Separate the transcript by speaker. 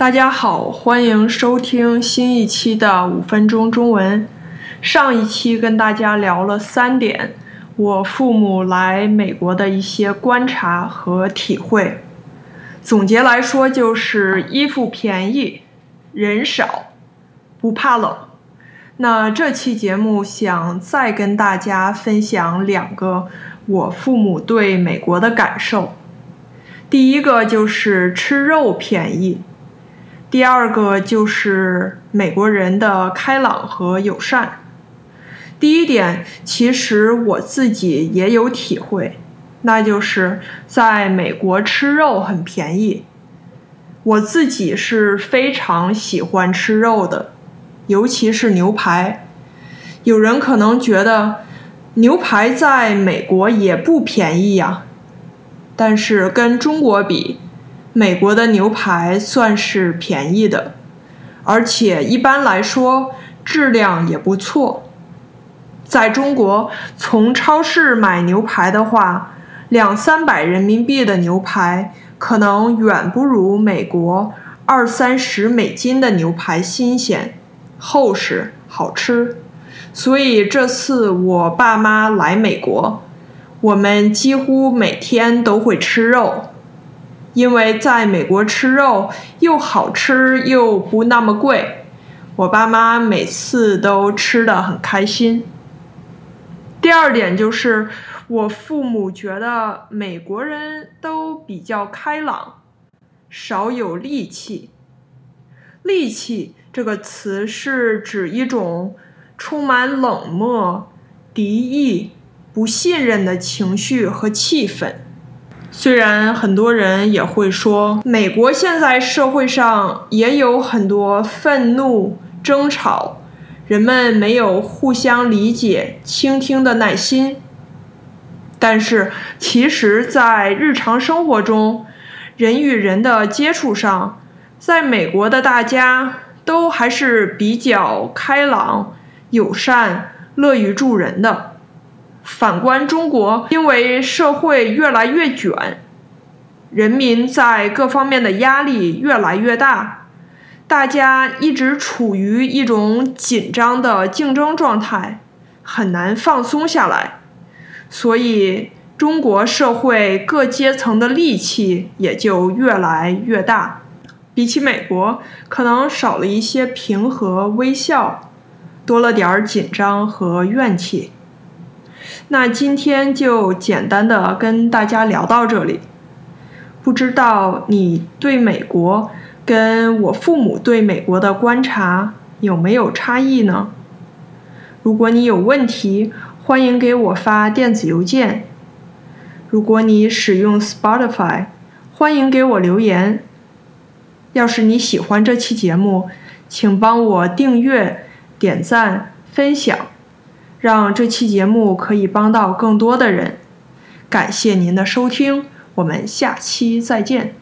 Speaker 1: 大家好，欢迎收听新一期的五分钟中文。上一期跟大家聊了三点，我父母来美国的一些观察和体会。总结来说，就是衣服便宜，人少，不怕冷。那这期节目想再跟大家分享两个我父母对美国的感受。第一个就是吃肉便宜。第二个就是美国人的开朗和友善。第一点，其实我自己也有体会，那就是在美国吃肉很便宜。我自己是非常喜欢吃肉的，尤其是牛排。有人可能觉得牛排在美国也不便宜呀，但是跟中国比。美国的牛排算是便宜的，而且一般来说质量也不错。在中国，从超市买牛排的话，两三百人民币的牛排可能远不如美国二三十美金的牛排新鲜、厚实、好吃。所以这次我爸妈来美国，我们几乎每天都会吃肉。因为在美国吃肉又好吃又不那么贵，我爸妈每次都吃的很开心。第二点就是我父母觉得美国人都比较开朗，少有戾气。戾气这个词是指一种充满冷漠、敌意、不信任的情绪和气氛。虽然很多人也会说，美国现在社会上也有很多愤怒、争吵，人们没有互相理解、倾听的耐心。但是，其实，在日常生活中，人与人的接触上，在美国的大家都还是比较开朗、友善、乐于助人的。反观中国，因为社会越来越卷，人民在各方面的压力越来越大，大家一直处于一种紧张的竞争状态，很难放松下来，所以中国社会各阶层的戾气也就越来越大。比起美国，可能少了一些平和微笑，多了点儿紧张和怨气。那今天就简单的跟大家聊到这里。不知道你对美国跟我父母对美国的观察有没有差异呢？如果你有问题，欢迎给我发电子邮件。如果你使用 Spotify，欢迎给我留言。要是你喜欢这期节目，请帮我订阅、点赞、分享。让这期节目可以帮到更多的人，感谢您的收听，我们下期再见。